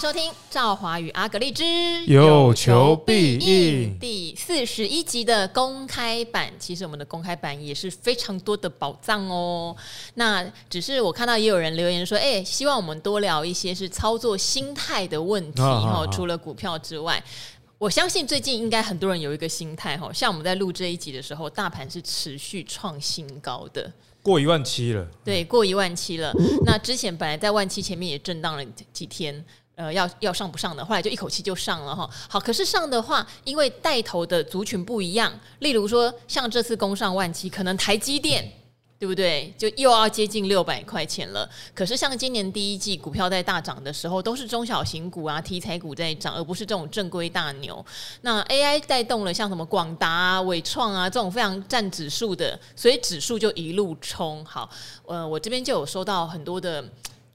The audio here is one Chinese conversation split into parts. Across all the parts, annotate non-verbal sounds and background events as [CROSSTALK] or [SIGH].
迎收听《赵华与阿格丽之有求必应》第四十一集的公开版。其实我们的公开版也是非常多的宝藏哦。那只是我看到也有人留言说，哎，希望我们多聊一些是操作心态的问题哈。除了股票之外，我相信最近应该很多人有一个心态哈，像我们在录这一集的时候，大盘是持续创新高的。过一万七了，对，过一万七了。那之前本来在万七前面也震荡了几天，呃，要要上不上的，后来就一口气就上了哈。好，可是上的话，因为带头的族群不一样，例如说像这次攻上万七，可能台积电。对不对？就又要接近六百块钱了。可是像今年第一季股票在大涨的时候，都是中小型股啊、题材股在涨，而不是这种正规大牛。那 AI 带动了像什么广达啊、纬创啊这种非常占指数的，所以指数就一路冲。好，呃，我这边就有收到很多的。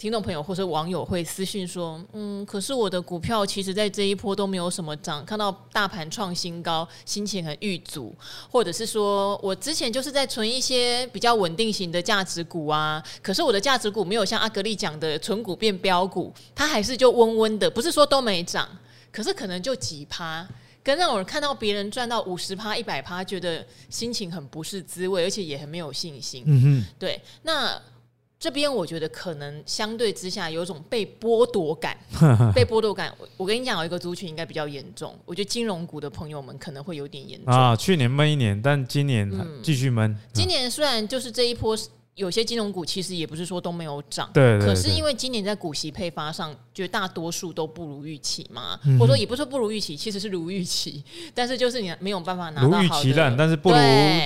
听众朋友或者网友会私信说：“嗯，可是我的股票其实在这一波都没有什么涨，看到大盘创新高，心情很郁卒，或者是说我之前就是在存一些比较稳定型的价值股啊，可是我的价值股没有像阿格力讲的存股变标股，它还是就温温的，不是说都没涨，可是可能就几趴，跟那种人看到别人赚到五十趴、一百趴，觉得心情很不是滋味，而且也很没有信心。嗯哼，对，那。”这边我觉得可能相对之下有一种被剥夺感，[LAUGHS] 被剥夺感。我跟你讲，有一个族群应该比较严重。我觉得金融股的朋友们可能会有点严重啊。去年闷一年，但今年继续闷。今年虽然就是这一波。有些金融股其实也不是说都没有涨，对，可是因为今年在股息配发上，绝大多数都不如预期嘛，或者说也不是说不如预期，其实是如预期，但是就是你没有办法拿到好的。如预期烂，但是不如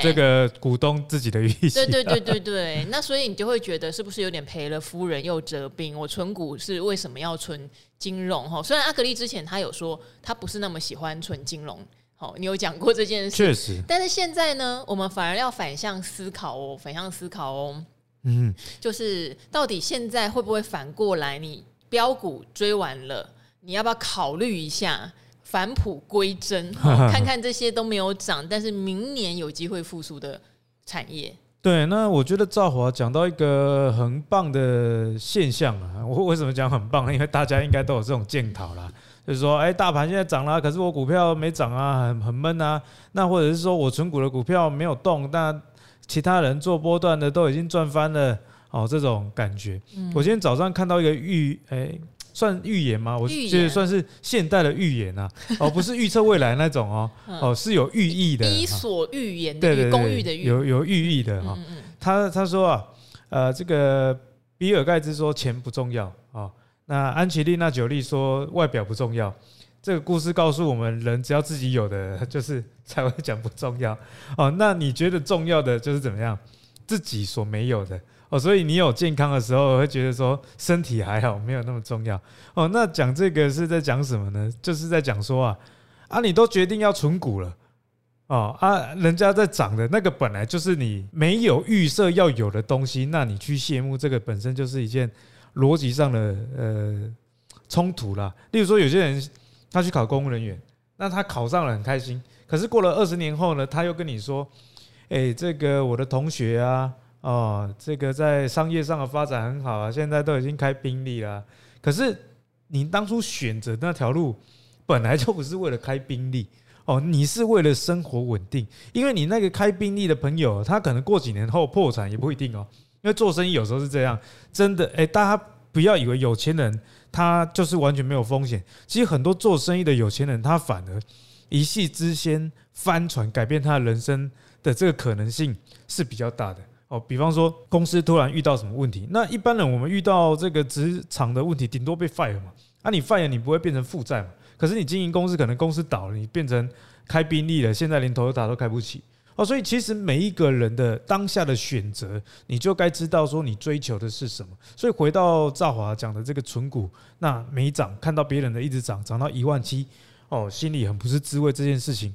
这个股东自己的预期。对对对对对，[LAUGHS] 那所以你就会觉得是不是有点赔了夫人又折兵？我存股是为什么要存金融？哈，虽然阿格力之前他有说他不是那么喜欢存金融。好，你有讲过这件事，确实。但是现在呢，我们反而要反向思考哦，反向思考哦。嗯，就是到底现在会不会反过来？你标股追完了，你要不要考虑一下返璞归真？[LAUGHS] 看看这些都没有涨，但是明年有机会复苏的产业。对，那我觉得赵华讲到一个很棒的现象啊。我为什么讲很棒呢？因为大家应该都有这种检讨啦。就是说，哎，大盘现在涨了，可是我股票没涨啊，很很闷啊。那或者是说我存股的股票没有动，那其他人做波段的都已经赚翻了，哦，这种感觉。嗯、我今天早上看到一个预，哎，算预言吗？我觉得算是现代的预言啊，[LAUGHS] 哦，不是预测未来那种哦，哦，是有寓意的。伊索寓言的，寓，公寓的寓，有有寓意的哈。他他说啊，呃，这个比尔盖茨说钱不重要啊。那安琪丽娜·裘丽说：“外表不重要。”这个故事告诉我们，人只要自己有的，[LAUGHS] 就是才会讲不重要哦。那你觉得重要的就是怎么样？自己所没有的哦。所以你有健康的时候，会觉得说身体还好，没有那么重要哦。那讲这个是在讲什么呢？就是在讲说啊啊，你都决定要存股了哦啊，人家在涨的那个本来就是你没有预设要有的东西，那你去羡慕这个本身就是一件。逻辑上的呃冲突啦，例如说有些人他去考公务人员，那他考上了很开心，可是过了二十年后呢，他又跟你说，哎，这个我的同学啊，哦，这个在商业上的发展很好啊，现在都已经开宾利了，可是你当初选择那条路本来就不是为了开宾利哦，你是为了生活稳定，因为你那个开宾利的朋友，他可能过几年后破产也不一定哦。因为做生意有时候是这样，真的，哎，大家不要以为有钱人他就是完全没有风险。其实很多做生意的有钱人，他反而一夕之间翻船，改变他的人生的这个可能性是比较大的。哦，比方说公司突然遇到什么问题，那一般人我们遇到这个职场的问题，顶多被 fire 嘛。啊，你 fire 你不会变成负债嘛？可是你经营公司，可能公司倒了，你变成开宾利了，现在连 Toyota 都开不起。哦，所以其实每一个人的当下的选择，你就该知道说你追求的是什么。所以回到赵华讲的这个存股，那没涨，看到别人的一直涨，涨到一万七，哦，心里很不是滋味。这件事情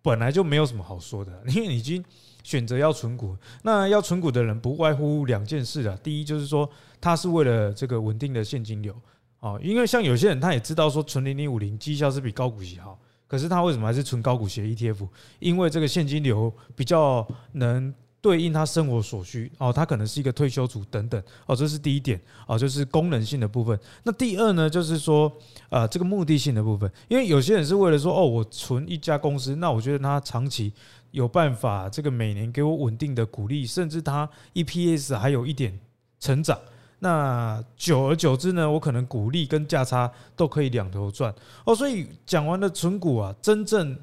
本来就没有什么好说的，因为你已经选择要存股。那要存股的人不外乎两件事啊，第一就是说他是为了这个稳定的现金流，哦，因为像有些人他也知道说存零零五零绩效是比高股息好。可是他为什么还是存高股息 ETF？因为这个现金流比较能对应他生活所需哦，他可能是一个退休族等等哦，这是第一点哦，就是功能性的部分。那第二呢，就是说呃这个目的性的部分，因为有些人是为了说哦，我存一家公司，那我觉得他长期有办法这个每年给我稳定的股利，甚至他 EPS 还有一点成长。那久而久之呢，我可能股利跟价差都可以两头赚哦。所以讲完了存股啊，真正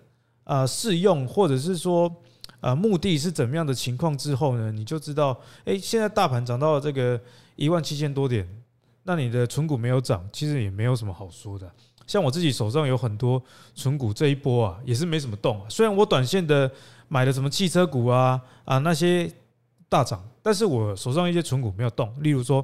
啊适用或者是说。啊，目的是怎么样的情况之后呢？你就知道，哎，现在大盘涨到了这个一万七千多点，那你的存股没有涨，其实也没有什么好说的。像我自己手上有很多存股，这一波啊也是没什么动啊。虽然我短线的买了什么汽车股啊啊那些大涨，但是我手上一些存股没有动。例如说，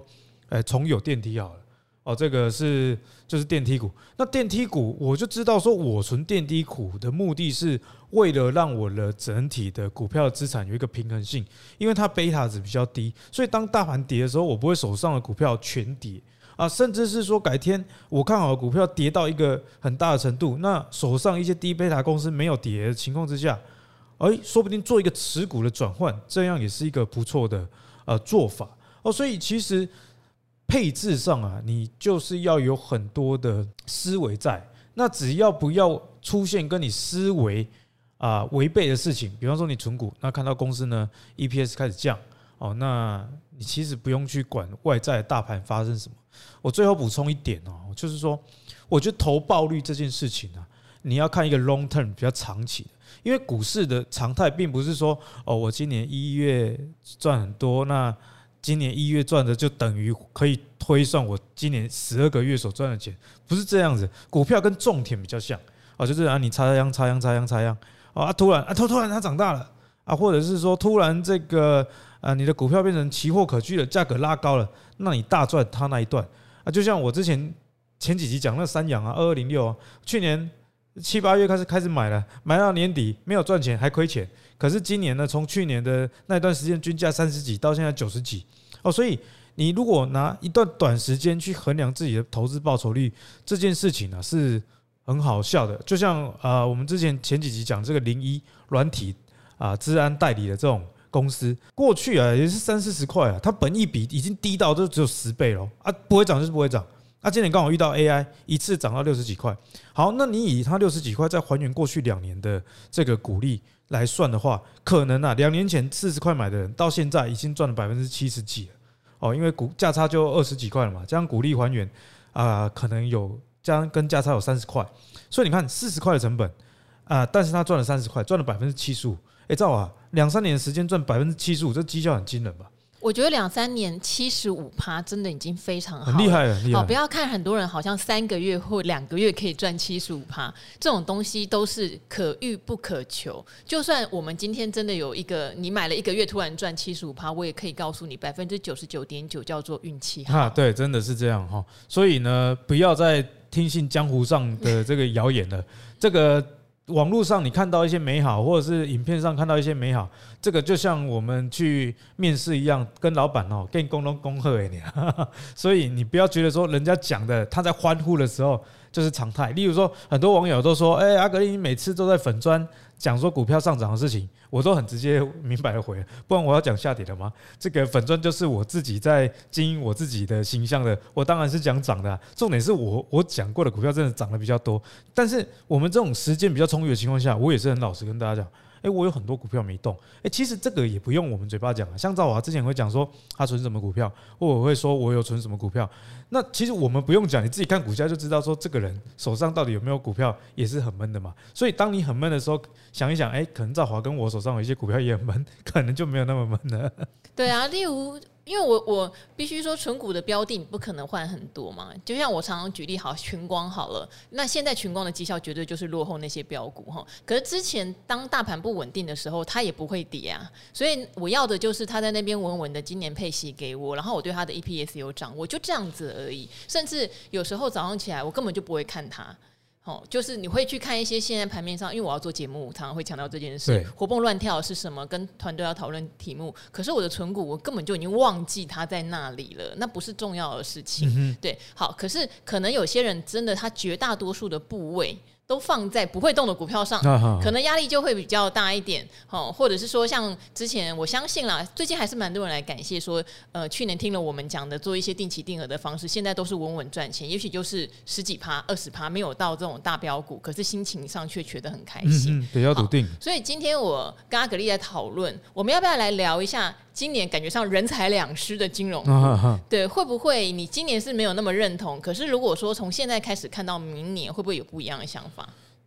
哎，崇友电梯好了。哦，这个是就是电梯股。那电梯股，我就知道说，我存电梯股的目的是为了让我的整体的股票资产有一个平衡性，因为它贝塔值比较低，所以当大盘跌的时候，我不会手上的股票全跌啊，甚至是说改天我看好的股票跌到一个很大的程度，那手上一些低贝塔公司没有跌的情况之下，哎，说不定做一个持股的转换，这样也是一个不错的呃做法哦。所以其实。配置上啊，你就是要有很多的思维在。那只要不要出现跟你思维啊违背的事情，比方说你存股，那看到公司呢 EPS 开始降哦，那你其实不用去管外在大盘发生什么。我最后补充一点哦，就是说，我觉得投报率这件事情啊，你要看一个 long term 比较长期的，因为股市的常态并不是说哦，我今年一月赚很多那。今年一月赚的就等于可以推算我今年十二个月所赚的钱，不是这样子。股票跟种田比较像啊，就是啊，你插秧、插秧、插秧、插秧啊，突然啊，突突然它长大了啊，或者是说突然这个啊，你的股票变成期货可居了，价格拉高了，那你大赚它那一段啊。就像我之前前几集讲那三阳啊，二二零六啊，去年七八月开始开始买了，买到年底没有赚钱还亏钱。可是今年呢，从去年的那段时间均价三十几到现在九十几哦，所以你如果拿一段短时间去衡量自己的投资报酬率，这件事情呢是很好笑的。就像啊，我们之前前几集讲这个零一软体啊，治安代理的这种公司，过去啊也是三四十块啊，它本益比已经低到就只有十倍了啊，不会涨就是不会涨。那今年刚好遇到 AI，一次涨到六十几块。好，那你以它六十几块再还原过去两年的这个股利。来算的话，可能啊，两年前四十块买的人，到现在已经赚了百分之七十几了哦，因为股价差就二十几块了嘛，这样股利还原啊，可能有这样跟价差有三十块，所以你看四十块的成本啊，但是他赚了三十块，赚了百分之七十五，哎，赵啊，两三年的时间赚百分之七十五，这绩效很惊人吧？我觉得两三年七十五趴真的已经非常好，很厉害了。好，不要看很多人好像三个月或两个月可以赚七十五趴，这种东西都是可遇不可求。就算我们今天真的有一个，你买了一个月突然赚七十五趴，我也可以告诉你，百分之九十九点九叫做运气哈。对，真的是这样哈。所以呢，不要再听信江湖上的这个谣言了。这个。网络上你看到一些美好，或者是影片上看到一些美好，这个就像我们去面试一样，跟老板哦，跟你沟通恭贺你，[LAUGHS] 所以你不要觉得说人家讲的他在欢呼的时候就是常态。例如说，很多网友都说，哎，阿格力你每次都在粉砖。讲说股票上涨的事情，我都很直接明白的回，不然我要讲下跌的吗？这个粉砖就是我自己在经营我自己的形象的，我当然是讲涨的。重点是我我讲过的股票真的涨得比较多，但是我们这种时间比较充裕的情况下，我也是很老实跟大家讲。诶，我有很多股票没动。诶，其实这个也不用我们嘴巴讲啊。像赵华之前会讲说他存什么股票，或我会说我有存什么股票。那其实我们不用讲，你自己看股价就知道说这个人手上到底有没有股票，也是很闷的嘛。所以当你很闷的时候，想一想，诶，可能赵华跟我手上有一些股票也很闷，可能就没有那么闷了。[LAUGHS] 对啊，例如。因为我我必须说，存股的标的你不可能换很多嘛。就像我常常举例，好，群光好了，那现在群光的绩效绝对就是落后那些标股哈。可是之前当大盘不稳定的时候，它也不会跌啊。所以我要的就是它在那边稳稳的，今年配息给我，然后我对它的 EPS 有涨，我就这样子而已。甚至有时候早上起来，我根本就不会看它。哦，就是你会去看一些现在盘面上，因为我要做节目，常常会强调这件事，活蹦乱跳是什么，跟团队要讨论题目。可是我的存股，我根本就已经忘记它在那里了，那不是重要的事情。对，好，可是可能有些人真的，他绝大多数的部位都放在不会动的股票上，可能压力就会比较大一点，哦，或者是说像之前，我相信啦，最近还是蛮多人来感谢说，呃，去年听了我们讲的做一些定期定额的方式，现在都是稳稳赚钱，也许就是十几趴、二十趴，没有到这种大标股，可是心情上却觉得很开心，比较笃定。所以今天我跟阿格丽在讨论，我们要不要来聊一下今年感觉上人财两失的金融股？对，会不会你今年是没有那么认同？可是如果说从现在开始看到明年，会不会有不一样的想法？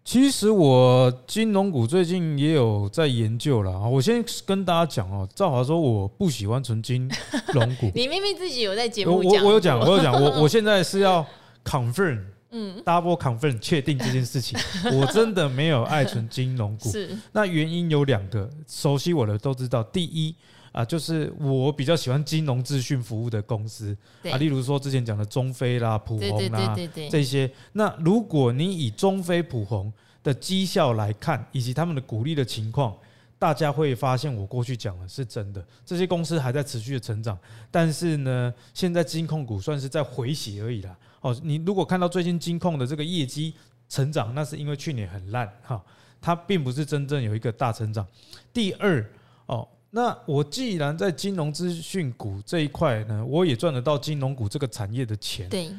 其实我金融股最近也有在研究了啊。我先跟大家讲哦，赵华说我不喜欢纯金 [LAUGHS] 融股。你明明自己有在节目讲，我有讲，我有讲，我 [LAUGHS] 我现在是要 confirm，嗯，double confirm 确定这件事情。[LAUGHS] 我真的没有爱纯金融股。是，那原因有两个，熟悉我的都知道。第一。啊，就是我比较喜欢金融资讯服务的公司啊，例如说之前讲的中非啦、普红啦这些。那如果你以中非、普红的绩效来看，以及他们的鼓励的情况，大家会发现我过去讲的是真的，这些公司还在持续的成长。但是呢，现在金控股算是在回血而已啦。哦，你如果看到最近金控的这个业绩成长，那是因为去年很烂哈，它并不是真正有一个大成长。第二哦。那我既然在金融资讯股这一块呢，我也赚得到金融股这个产业的钱，对，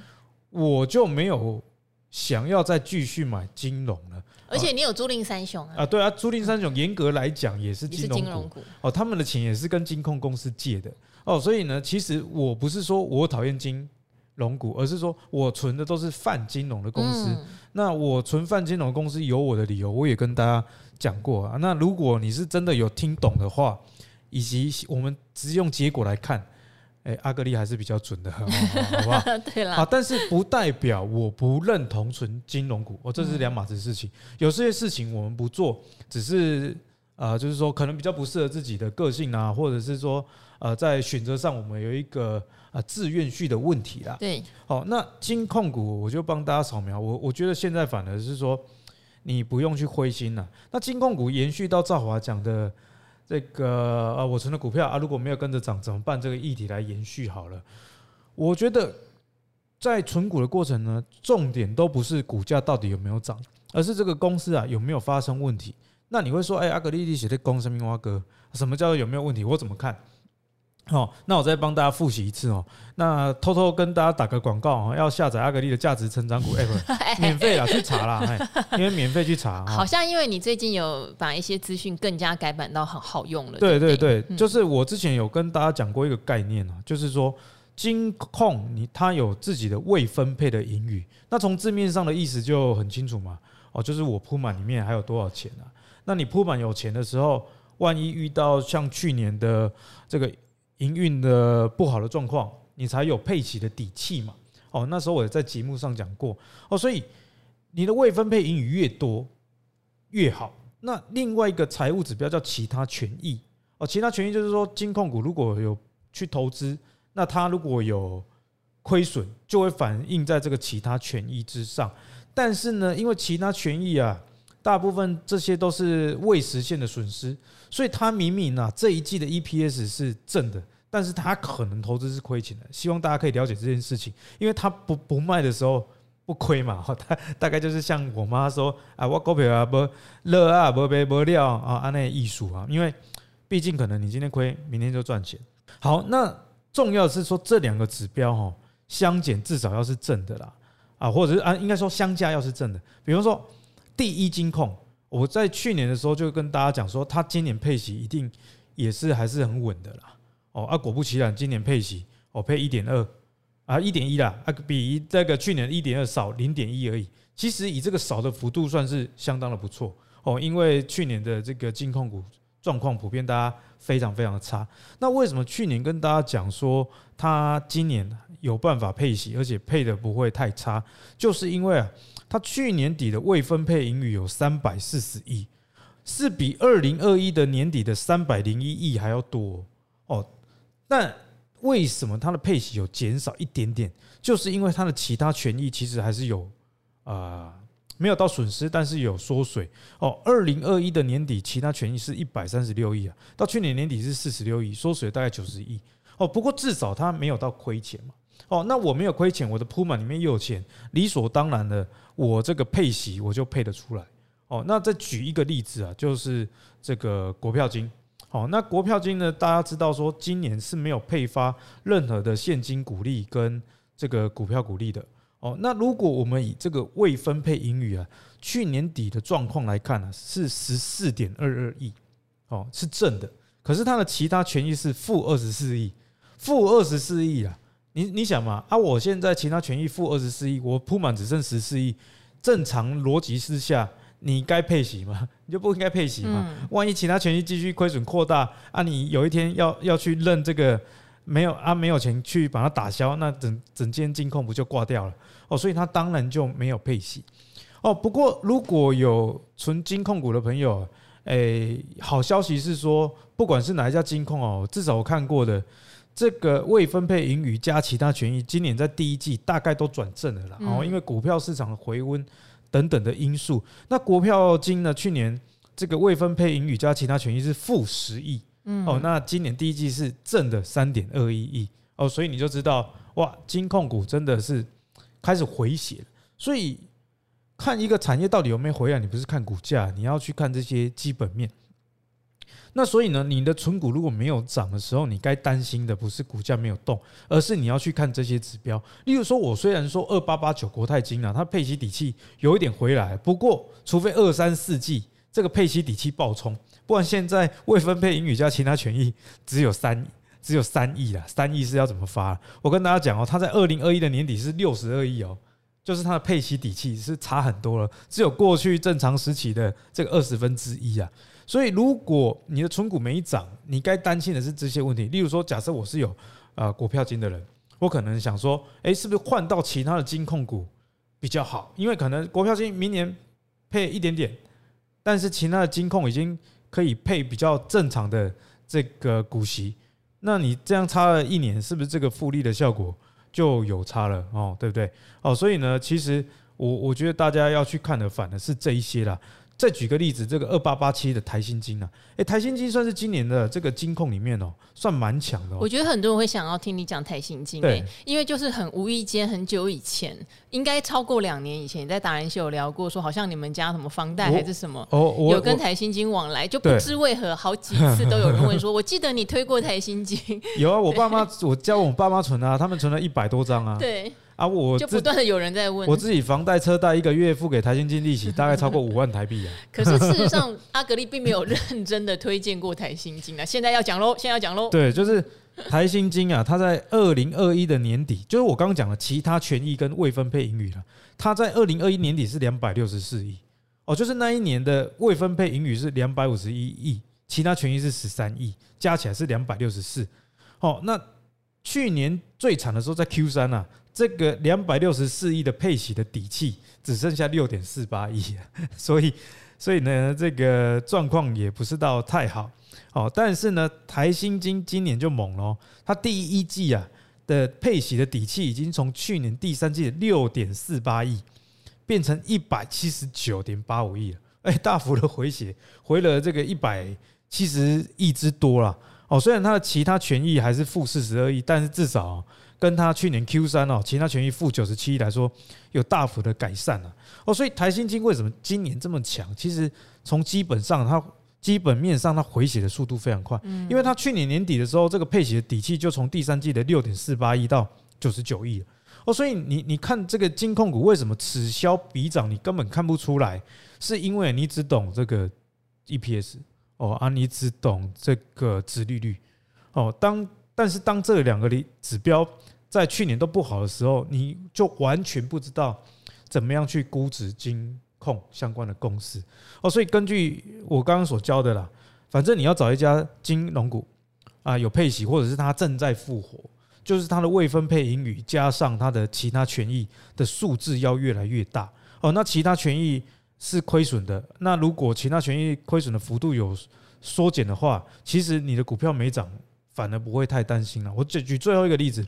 我就没有想要再继续买金融了。而且你有租赁三雄啊？啊，对啊，租赁三雄严格来讲也是金融股哦，他们的钱也是跟金控公司借的哦，所以呢，其实我不是说我讨厌金融股，而是说我存的都是泛金融的公司。那我存泛金融公司有我的理由，我也跟大家讲过啊。那如果你是真的有听懂的话，以及我们只用结果来看，哎，阿格力还是比较准的，[LAUGHS] 好不好？对啦，啊，但是不代表我不认同纯金融股，哦，这是两码子事情。有些事情我们不做，只是啊，就是说可能比较不适合自己的个性啊，或者是说呃，在选择上我们有一个啊自愿序的问题啦。对，好，那金控股我就帮大家扫描，我我觉得现在反而是说你不用去灰心了。那金控股延续到赵华讲的。这个啊，我存的股票啊，如果没有跟着涨怎么办？这个议题来延续好了。我觉得在存股的过程呢，重点都不是股价到底有没有涨，而是这个公司啊有没有发生问题。那你会说，哎，阿格丽丽写的公司明蛙哥，什么叫做有没有问题？我怎么看？哦，那我再帮大家复习一次哦。那偷偷跟大家打个广告哦，要下载阿格力的价值成长股 [LAUGHS] App，免费啦，去查啦，因为免费去查。好像因为你最近有把一些资讯更加改版到很好用了。对对对，就是我之前有跟大家讲过一个概念啊，就是说金控你它有自己的未分配的盈余，那从字面上的意思就很清楚嘛。哦，就是我铺满里面还有多少钱啊？那你铺满有钱的时候，万一遇到像去年的这个。营运的不好的状况，你才有配息的底气嘛？哦，那时候我也在节目上讲过哦，所以你的未分配盈余越多越好。那另外一个财务指标叫其他权益哦，其他权益就是说金控股如果有去投资，那它如果有亏损，就会反映在这个其他权益之上。但是呢，因为其他权益啊，大部分这些都是未实现的损失，所以它明明啊这一季的 EPS 是正的。但是他可能投资是亏钱的，希望大家可以了解这件事情，因为他不不卖的时候不亏嘛，[LAUGHS] 他大概就是像我妈说啊，我股票啊不乐啊不卖不了啊，按那艺术啊，因为毕竟可能你今天亏，明天就赚钱。好，那重要的是说这两个指标哈相减至少要是正的啦，啊，或者是啊应该说相加要是正的，比方说第一金控，我在去年的时候就跟大家讲说，他今年配息一定也是还是很稳的啦。哦，啊，果不其然，今年配息哦，配一点二啊，一点一啦，啊，比这个去年一点二少零点一而已。其实以这个少的幅度算是相当的不错哦，因为去年的这个金控股状况普遍大家非常非常的差。那为什么去年跟大家讲说他今年有办法配息，而且配的不会太差？就是因为啊，他去年底的未分配盈余有三百四十亿，是比二零二一的年底的三百零一亿还要多哦。但为什么它的配息有减少一点点？就是因为它的其他权益其实还是有啊、没有到损失，但是有缩水哦。二零二一的年底，其他权益是一百三十六亿啊，到去年年底是四十六亿，缩水大概九十亿哦。不过至少它没有到亏钱嘛。哦，那我没有亏钱，我的铺满里面又有钱，理所当然的，我这个配息我就配得出来。哦，那再举一个例子啊，就是这个国票金。哦，那国票金呢，大家知道说今年是没有配发任何的现金股利跟这个股票股利的。哦，那如果我们以这个未分配盈余啊，去年底的状况来看呢，是十四点二二亿，哦，是正的。可是它的其他权益是负二十四亿，负二十四亿啊！你你想嘛，啊，我现在其他权益负二十四亿，我铺满只剩十四亿，正常逻辑之下，你该配息吗？[LAUGHS] 你就不应该配息嘛？万一其他权益继续亏损扩大啊，你有一天要要去认这个没有啊，没有钱去把它打消，那整整间金控不就挂掉了？哦，所以他当然就没有配息。哦，不过如果有存金控股的朋友。诶、欸，好消息是说，不管是哪一家金控哦，至少我看过的这个未分配盈余加其他权益，今年在第一季大概都转正了啦。哦，因为股票市场的回温等等的因素，那国票金呢，去年这个未分配盈余加其他权益是负十亿，哦，那今年第一季是正的三点二一亿，哦，所以你就知道哇，金控股真的是开始回血了，所以。看一个产业到底有没有回来，你不是看股价，你要去看这些基本面。那所以呢，你的存股如果没有涨的时候，你该担心的不是股价没有动，而是你要去看这些指标。例如说，我虽然说二八八九国泰金啊，它配息底气有一点回来，不过除非二三四季这个配息底气爆冲，不然现在未分配盈余加其他权益只有三只有三亿了，三亿是要怎么发？我跟大家讲哦，它在二零二一的年底是六十二亿哦。就是它的配息底气是差很多了，只有过去正常时期的这个二十分之一啊。所以如果你的存股没涨，你该担心的是这些问题。例如说，假设我是有呃国票金的人，我可能想说，诶，是不是换到其他的金控股比较好？因为可能国票金明年配一点点，但是其他的金控已经可以配比较正常的这个股息。那你这样差了一年，是不是这个复利的效果？就有差了哦，对不对？哦，所以呢，其实我我觉得大家要去看的，反而是这一些啦。再举个例子，这个二八八七的台新金啊，哎，台新金算是今年的这个金控里面哦，算蛮强的。我觉得很多人会想要听你讲台新金，对，因为就是很无意间，很久以前，应该超过两年以前，你在达人秀有聊过，说好像你们家什么房贷还是什么，哦，有跟台新金往来，就不知为何好几次都有人问说，我记得你推过台新金，[LAUGHS] 有啊，我爸妈 [LAUGHS] 我教我爸妈存啊，他们存了一百多张啊，对。啊，我就不断的有人在问，我自己房贷车贷一个月付给台新金利息大概超过五万台币啊。[LAUGHS] 可是事实上，阿格力并没有 [LAUGHS] 认真的推荐过台新金啊。现在要讲喽，现在要讲喽。对，就是台新金啊，它在二零二一的年底，就是我刚刚讲的其他权益跟未分配盈余了。它在二零二一年底是两百六十四亿哦，就是那一年的未分配盈余是两百五十一亿，其他权益是十三亿，加起来是两百六十四。哦，那去年最惨的时候在 Q 三啊。这个两百六十四亿的配息的底气只剩下六点四八亿，[LAUGHS] 所以所以呢，这个状况也不是到太好哦。但是呢，台新金今年就猛了，它第一季啊的配息的底气已经从去年第三季的六点四八亿变成一百七十九点八五亿了，哎，大幅的回血，回了这个一百七十亿之多了哦。虽然它的其他权益还是负四十二亿，但是至少。跟它去年 Q 三哦，其他权益负九十七亿来说，有大幅的改善了哦。所以台新金为什么今年这么强？其实从基本上，它基本面上它回血的速度非常快，因为它去年年底的时候，这个配息的底气就从第三季的六点四八亿到九十九亿哦。所以你你看这个金控股为什么此消彼长？你根本看不出来，是因为你只懂这个 EPS 哦啊，你只懂这个殖利率哦。当但是当这两个的指标在去年都不好的时候，你就完全不知道怎么样去估值金控相关的公司哦。所以根据我刚刚所教的啦，反正你要找一家金融股啊，有配息或者是它正在复活，就是它的未分配盈余加上它的其他权益的数字要越来越大哦。那其他权益是亏损的，那如果其他权益亏损的幅度有缩减的话，其实你的股票没涨，反而不会太担心了。我举举最后一个例子。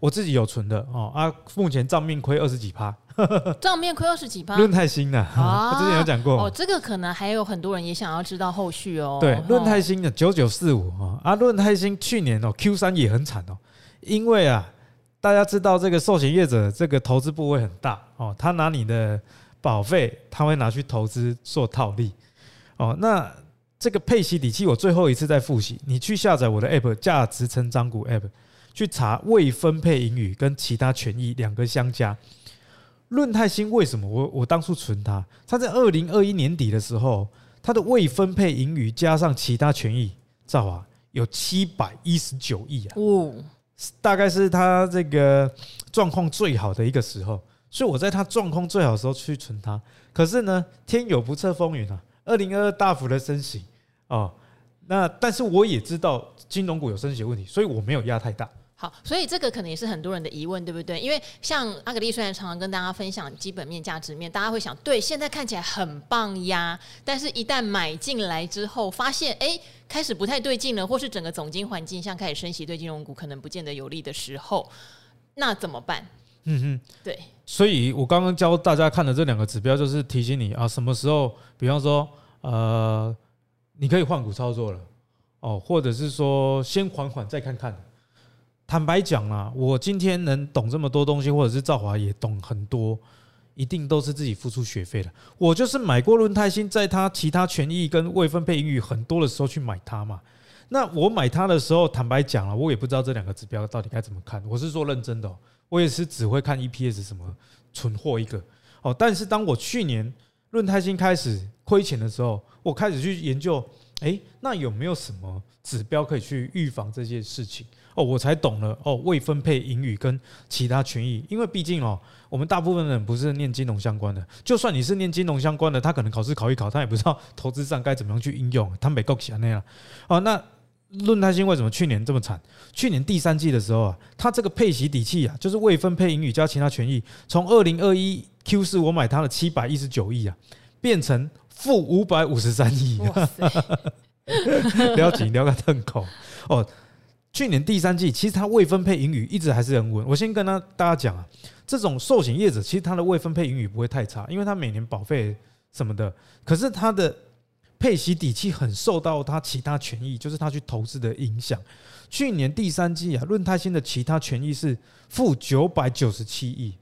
我自己有存的哦啊，目前账面亏二十几趴，[LAUGHS] 账面亏二十几趴，论泰新的，[LAUGHS] 我之前有讲过哦。这个可能还有很多人也想要知道后续哦。对，论泰新的九九四五啊，啊，论泰新去年哦 Q 三也很惨哦，因为啊大家知道这个寿险业者这个投资部位很大哦，他拿你的保费，他会拿去投资做套利哦。那这个配息底气，我最后一次再复习，你去下载我的 app 价值成长股 app，去查未分配盈余跟其他权益两个相加。润泰新为什么我我当初存它？它在二零二一年底的时候，它的未分配盈余加上其他权益，造啊有七百一十九亿啊！哦，大概是它这个状况最好的一个时候，所以我在它状况最好的时候去存它。可是呢，天有不测风云啊，二零二二大幅的升息。哦，那但是我也知道金融股有升息问题，所以我没有压太大。好，所以这个可能也是很多人的疑问，对不对？因为像阿格丽虽然常常跟大家分享基本面、价值面，大家会想，对，现在看起来很棒呀，但是一旦买进来之后，发现哎，开始不太对劲了，或是整个总经环境像开始升息，对金融股可能不见得有利的时候，那怎么办？嗯哼，对。所以我刚刚教大家看的这两个指标，就是提醒你啊，什么时候，比方说，呃。你可以换股操作了，哦，或者是说先缓缓再看看。坦白讲啦，我今天能懂这么多东西，或者是兆华也懂很多，一定都是自己付出学费的。我就是买过润泰新，在他其他权益跟未分配盈余很多的时候去买它嘛。那我买它的时候，坦白讲了，我也不知道这两个指标到底该怎么看。我是说认真的，我也是只会看 EPS 什么存货一个哦。但是当我去年润泰新开始亏钱的时候，我开始去研究，诶，那有没有什么指标可以去预防这件事情？哦，我才懂了哦，未分配盈余跟其他权益，因为毕竟哦，我们大部分人不是念金融相关的，就算你是念金融相关的，他可能考试考一考，他也不知道投资上该怎么样去应用，他没够起来那样。哦，那润泰新为什么去年这么惨？去年第三季的时候啊，它这个配息底气啊，就是未分配盈余加其他权益，从二零二一 Q 四我买它的七百一十九亿啊，变成负五百五十三亿。哇塞！[LAUGHS] 了解，了解更口哦。去年第三季其实它未分配盈余一直还是很稳。我先跟他大家讲啊，这种寿险业者其实它的未分配盈余不会太差，因为它每年保费什么的，可是它的。配息底气很受到他其他权益，就是他去投资的影响。去年第三季啊，润泰新的其他权益是负九百九十七亿。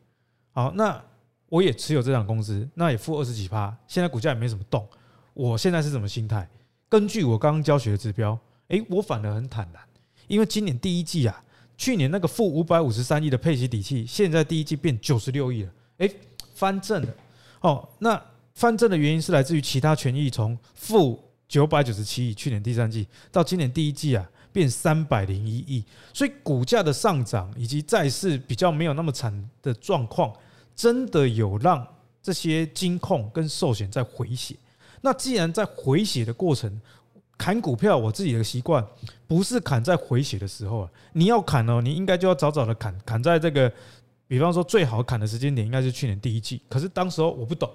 好，那我也持有这档公司，那也负二十几趴。现在股价也没什么动。我现在是什么心态？根据我刚刚教学的指标，诶，我反而很坦然，因为今年第一季啊，去年那个负五百五十三亿的配息底气，现在第一季变九十六亿了，诶，翻正了。哦，那。翻正的原因是来自于其他权益从负九百九十七亿去年第三季到今年第一季啊变三百零一亿，所以股价的上涨以及债市比较没有那么惨的状况，真的有让这些金控跟寿险在回血。那既然在回血的过程砍股票，我自己的习惯不是砍在回血的时候啊，你要砍哦，你应该就要早早的砍，砍在这个，比方说最好砍的时间点应该是去年第一季，可是当时候我不懂。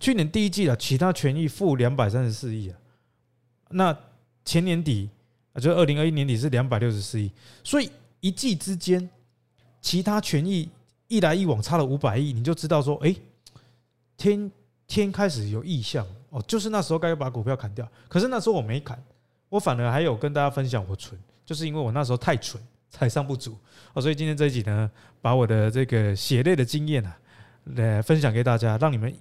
去年第一季啊，其他权益负两百三十四亿啊，那前年底啊，就二零二一年底是两百六十四亿，所以一季之间，其他权益一来一往差了五百亿，你就知道说，哎，天天开始有异象哦，就是那时候该把股票砍掉，可是那时候我没砍，我反而还有跟大家分享我存，就是因为我那时候太蠢，财商不足。哦，所以今天这一集呢，把我的这个血泪的经验啊，来分享给大家，让你们。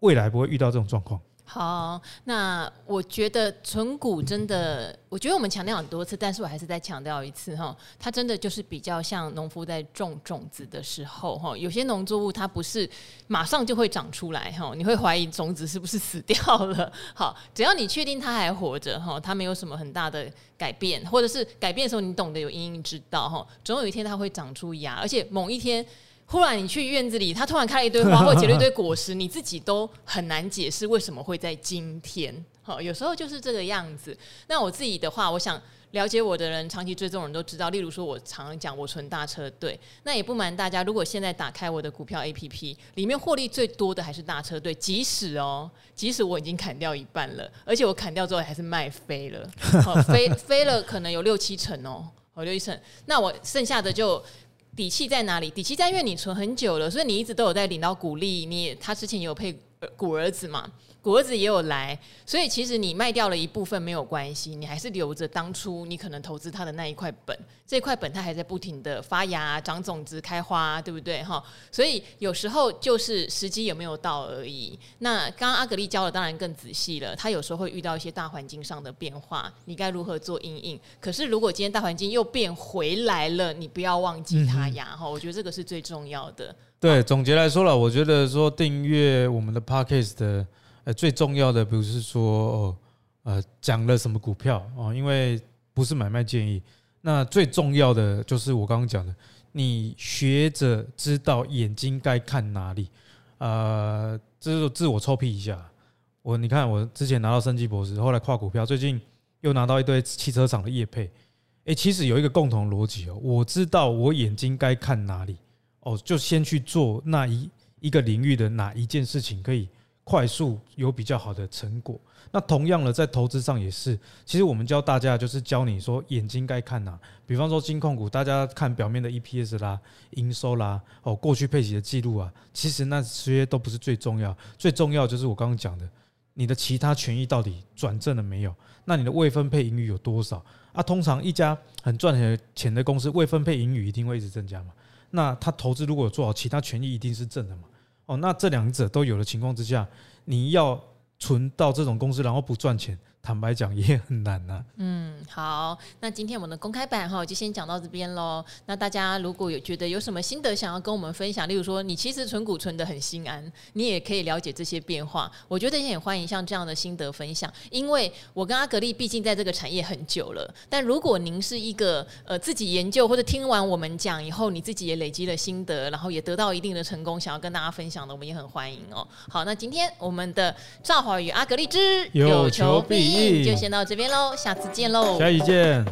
未来不会遇到这种状况。好，那我觉得存股真的，我觉得我们强调很多次，但是我还是再强调一次哈，它真的就是比较像农夫在种种子的时候哈，有些农作物它不是马上就会长出来哈，你会怀疑种子是不是死掉了。[LAUGHS] 好，只要你确定它还活着哈，它没有什么很大的改变，或者是改变的时候你懂得有因应之道哈，总有一天它会长出芽，而且某一天。忽然你去院子里，它突然开了一堆花，或结了一堆果实，你自己都很难解释为什么会在今天。好，有时候就是这个样子。那我自己的话，我想了解我的人，长期追踪人都知道。例如说，我常常讲我存大车队，那也不瞒大家，如果现在打开我的股票 APP，里面获利最多的还是大车队。即使哦，即使我已经砍掉一半了，而且我砍掉之后还是卖飞了，好飞 [LAUGHS] 飞了可能有六七成哦，好六七成。那我剩下的就。底气在哪里？底气在，因为你存很久了，所以你一直都有在领到股利。你也他之前也有配古儿子嘛。儿子也有来，所以其实你卖掉了一部分没有关系，你还是留着当初你可能投资他的那一块本，这块本它还在不停的发芽、长种子、开花，对不对？哈，所以有时候就是时机有没有到而已。那刚刚阿格丽教的当然更仔细了，他有时候会遇到一些大环境上的变化，你该如何做应应？可是如果今天大环境又变回来了，你不要忘记它呀！哈、嗯，我觉得这个是最重要的。对，总结来说了，我觉得说订阅我们的 Podcast 的。呃，最重要的不是说哦，呃，讲了什么股票哦，因为不是买卖建议。那最重要的就是我刚刚讲的，你学着知道眼睛该看哪里。呃，这是自我臭屁一下。我你看，我之前拿到生技博士，后来跨股票，最近又拿到一堆汽车厂的业配。诶，其实有一个共同逻辑哦，我知道我眼睛该看哪里哦，就先去做那一一个领域的哪一件事情可以。快速有比较好的成果。那同样的，在投资上也是。其实我们教大家就是教你说眼睛该看哪。比方说金控股，大家看表面的 EPS 啦、营收啦、哦过去配息的记录啊，其实那些都不是最重要。最重要就是我刚刚讲的，你的其他权益到底转正了没有？那你的未分配盈余有多少？啊，通常一家很赚钱的公司，未分配盈余一定会一直增加嘛。那他投资如果做好，其他权益一定是正的嘛。哦，那这两者都有的情况之下，你要存到这种公司，然后不赚钱。坦白讲也很难呐、啊。嗯，好，那今天我们的公开版哈就先讲到这边喽。那大家如果有觉得有什么心得想要跟我们分享，例如说你其实存股存的很心安，你也可以了解这些变化。我觉得也很欢迎像这样的心得分享，因为我跟阿格力毕竟在这个产业很久了。但如果您是一个呃自己研究或者听完我们讲以后，你自己也累积了心得，然后也得到一定的成功，想要跟大家分享的，我们也很欢迎哦。好，那今天我们的赵华与阿格力之有求必应。就先到这边喽，下次见喽！下期见。